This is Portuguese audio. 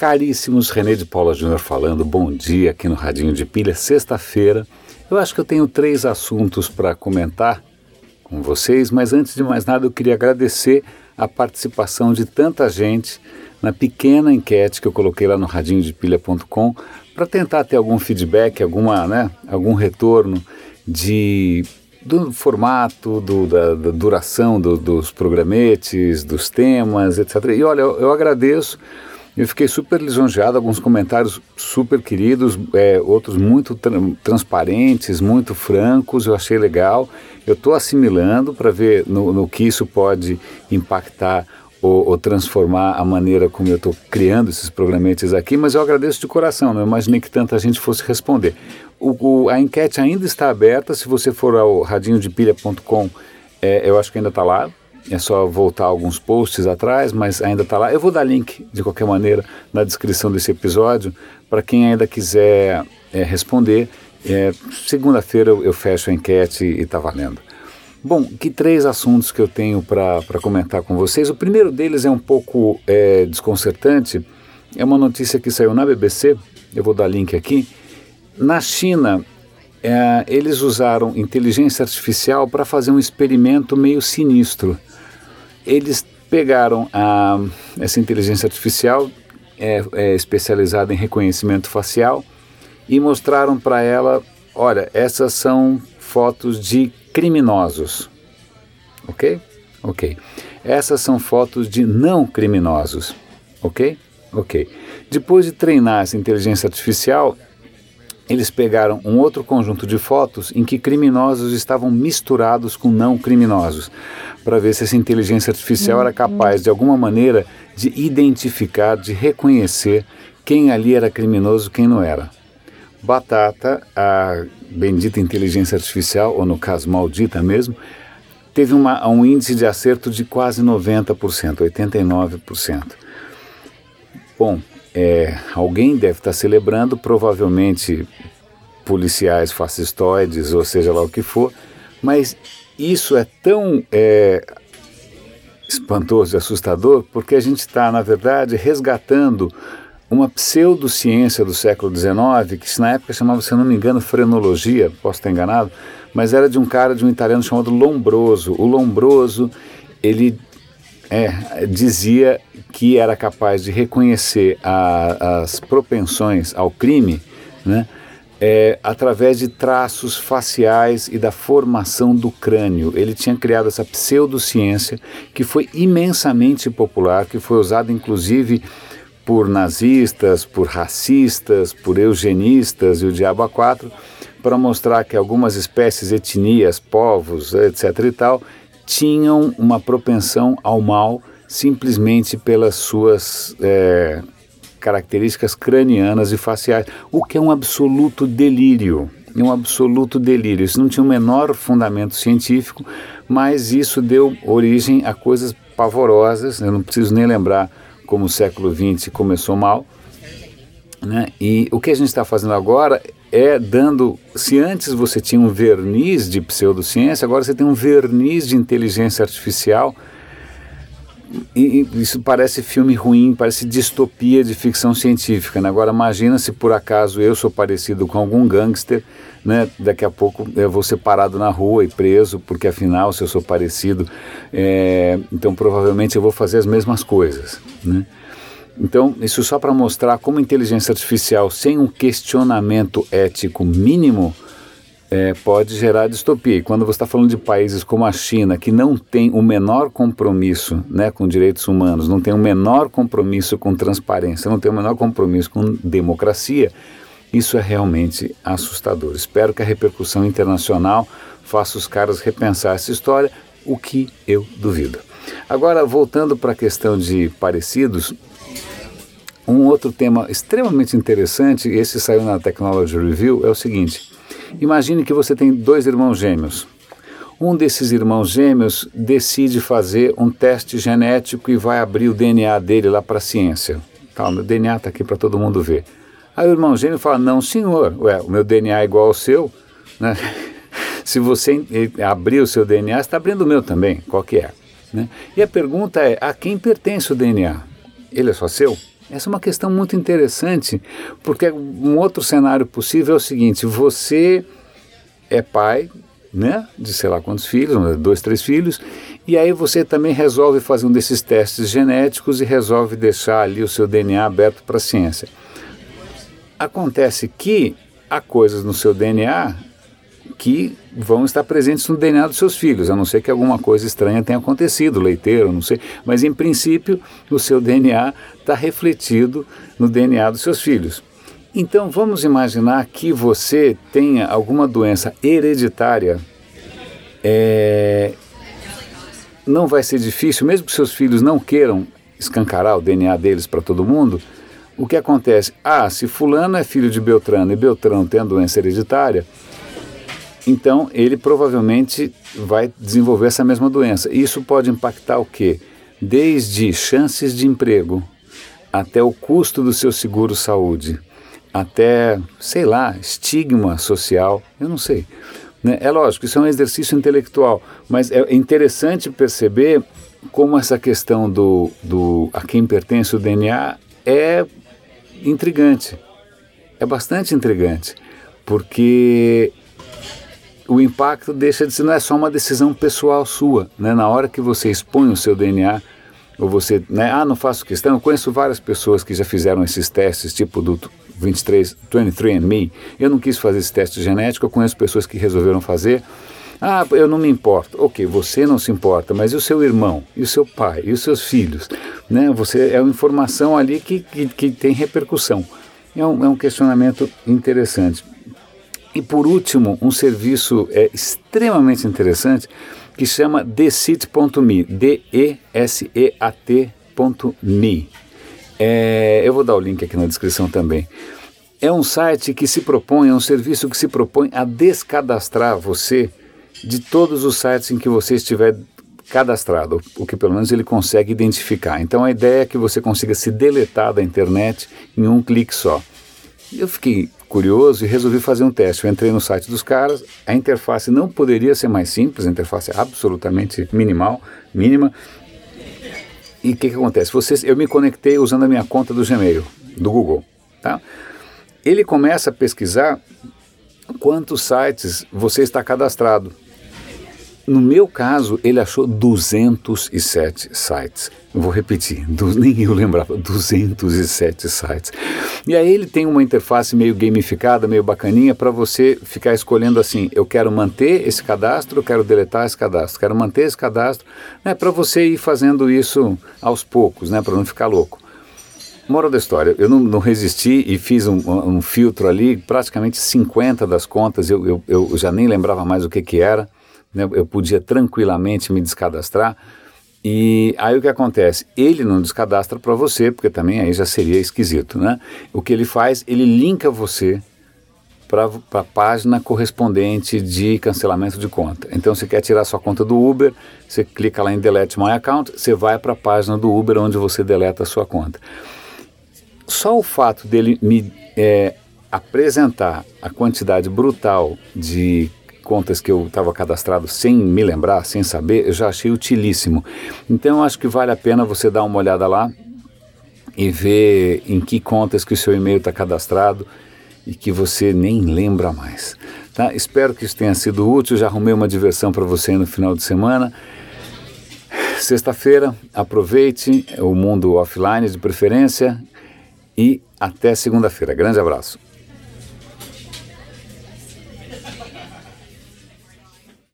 Caríssimos, René de Paula Júnior falando, bom dia aqui no Radinho de Pilha, sexta-feira. Eu acho que eu tenho três assuntos para comentar com vocês, mas antes de mais nada eu queria agradecer a participação de tanta gente na pequena enquete que eu coloquei lá no radinhodepilha.com para tentar ter algum feedback, alguma, né, algum retorno de do formato, do, da, da duração do, dos programetes, dos temas, etc. E olha, eu, eu agradeço eu fiquei super lisonjeado, alguns comentários super queridos, é, outros muito tra transparentes, muito francos, eu achei legal. Eu estou assimilando para ver no, no, que isso pode impactar ou, ou transformar a maneira como eu estou criando esses programetes aqui, mas eu agradeço de coração, não imaginei que tanta gente fosse responder. O, o, a enquete ainda está aberta, se você for ao radinhodepilha.com, é, eu acho que ainda está lá, é só voltar alguns posts atrás, mas ainda está lá. Eu vou dar link, de qualquer maneira, na descrição desse episódio, para quem ainda quiser é, responder. É, Segunda-feira eu, fecho a enquete e está valendo. Bom, que três assuntos que eu tenho para comentar com vocês. O primeiro deles é um pouco é, desconcertante. É uma notícia que saiu na BBC, eu vou dar link aqui. Na China, é, eles usaram inteligência artificial para fazer um experimento meio sinistro eles pegaram a, essa inteligência artificial é, é especializada em reconhecimento facial e mostraram para ela, olha, essas são fotos de criminosos, ok? Ok. Essas são fotos de não criminosos, ok? Ok. Depois de treinar essa inteligência artificial, eles pegaram um outro conjunto de fotos em que criminosos estavam misturados com não criminosos, para ver se essa inteligência artificial era capaz, de alguma maneira, de identificar, de reconhecer quem ali era criminoso e quem não era. Batata, a bendita inteligência artificial, ou no caso maldita mesmo, teve uma, um índice de acerto de quase 90%, 89%. Bom, é, alguém deve estar celebrando, provavelmente policiais fascistoides, ou seja lá o que for, mas isso é tão é, espantoso e assustador porque a gente está, na verdade, resgatando uma pseudociência do século XIX, que na época chamava, se não me engano, frenologia, posso estar enganado, mas era de um cara, de um italiano chamado Lombroso. O Lombroso, ele é, dizia que era capaz de reconhecer a, as propensões ao crime né, é, através de traços faciais e da formação do crânio. Ele tinha criado essa pseudociência que foi imensamente popular, que foi usada inclusive por nazistas, por racistas, por eugenistas e o diabo a quatro, para mostrar que algumas espécies, etnias, povos, etc. e tal, tinham uma propensão ao mal simplesmente pelas suas é, características cranianas e faciais, o que é um absoluto delírio. Um absoluto delírio. Isso não tinha o menor fundamento científico, mas isso deu origem a coisas pavorosas. Eu não preciso nem lembrar como o século XX começou mal. Né? E o que a gente está fazendo agora é dando. Se antes você tinha um verniz de pseudociência, agora você tem um verniz de inteligência artificial. Isso parece filme ruim, parece distopia de ficção científica. Né? Agora imagina se por acaso eu sou parecido com algum gangster, né? daqui a pouco eu vou ser parado na rua e preso, porque afinal se eu sou parecido, é, então provavelmente eu vou fazer as mesmas coisas. Né? Então, isso só para mostrar como inteligência artificial, sem um questionamento ético mínimo, é, pode gerar distopia. E quando você está falando de países como a China, que não tem o menor compromisso né, com direitos humanos, não tem o menor compromisso com transparência, não tem o menor compromisso com democracia, isso é realmente assustador. Espero que a repercussão internacional faça os caras repensar essa história, o que eu duvido. Agora, voltando para a questão de parecidos, um outro tema extremamente interessante, esse saiu na Technology Review, é o seguinte: imagine que você tem dois irmãos gêmeos. Um desses irmãos gêmeos decide fazer um teste genético e vai abrir o DNA dele lá para a ciência. Tá, meu DNA está aqui para todo mundo ver. Aí o irmão gêmeo fala: Não, senhor, ué, o meu DNA é igual ao seu. Né? Se você abrir o seu DNA, você está abrindo o meu também. Qual que é? Né? E a pergunta é: a quem pertence o DNA? Ele é só seu? Essa é uma questão muito interessante, porque um outro cenário possível é o seguinte: você é pai, né, de sei lá quantos filhos, dois, três filhos, e aí você também resolve fazer um desses testes genéticos e resolve deixar ali o seu DNA aberto para a ciência. Acontece que há coisas no seu DNA que vão estar presentes no DNA dos seus filhos, a não ser que alguma coisa estranha tenha acontecido, leiteiro, não sei, mas em princípio o seu DNA está refletido no DNA dos seus filhos. Então vamos imaginar que você tenha alguma doença hereditária. É... Não vai ser difícil, mesmo que seus filhos não queiram escancarar o DNA deles para todo mundo. O que acontece? Ah, se Fulano é filho de Beltrano e Beltrano tem a doença hereditária, então ele provavelmente vai desenvolver essa mesma doença. Isso pode impactar o quê? Desde chances de emprego até o custo do seu seguro saúde, até, sei lá, estigma social, eu não sei. Né? É lógico, isso é um exercício intelectual, mas é interessante perceber como essa questão do, do a quem pertence o DNA é intrigante. É bastante intrigante, porque o impacto deixa de ser, não é só uma decisão pessoal sua. Né? Na hora que você expõe o seu DNA, ou você, né, ah, não faço questão, eu conheço várias pessoas que já fizeram esses testes, tipo do 23, 23andMe, eu não quis fazer esse teste genético, eu conheço pessoas que resolveram fazer, ah, eu não me importo. Ok, você não se importa, mas e o seu irmão, e o seu pai, e os seus filhos? Né? Você, é uma informação ali que, que, que tem repercussão. É um, é um questionamento interessante. E por último, um serviço é, extremamente interessante que chama desit.me, D-E-S-E-A-T.me. É, eu vou dar o link aqui na descrição também. É um site que se propõe, é um serviço que se propõe a descadastrar você de todos os sites em que você estiver cadastrado, o que pelo menos ele consegue identificar. Então a ideia é que você consiga se deletar da internet em um clique só. Eu fiquei curioso e resolvi fazer um teste. Eu entrei no site dos caras, a interface não poderia ser mais simples, a interface é absolutamente minimal, mínima. E o que, que acontece? Vocês, eu me conectei usando a minha conta do Gmail, do Google. Tá? Ele começa a pesquisar quantos sites você está cadastrado. No meu caso, ele achou 207 sites. Vou repetir, do, nem eu lembrava, 207 sites. E aí ele tem uma interface meio gamificada, meio bacaninha, para você ficar escolhendo assim, eu quero manter esse cadastro, quero deletar esse cadastro, quero manter esse cadastro, né, para você ir fazendo isso aos poucos, né, para não ficar louco. Moral da história, eu não, não resisti e fiz um, um, filtro ali, praticamente 50 das contas, eu, eu, eu já nem lembrava mais o que que era, né, eu podia tranquilamente me descadastrar. E aí o que acontece? Ele não descadastra para você, porque também aí já seria esquisito, né? O que ele faz, ele linka você para a página correspondente de cancelamento de conta. Então, você quer tirar sua conta do Uber, você clica lá em Delete My Account, você vai para a página do Uber onde você deleta a sua conta. Só o fato dele me é, apresentar a quantidade brutal de contas que eu estava cadastrado sem me lembrar, sem saber, eu já achei utilíssimo. Então acho que vale a pena você dar uma olhada lá e ver em que contas que o seu e-mail está cadastrado e que você nem lembra mais. Tá? Espero que isso tenha sido útil. Já arrumei uma diversão para você no final de semana. Sexta-feira, aproveite o mundo offline de preferência e até segunda-feira. Grande abraço.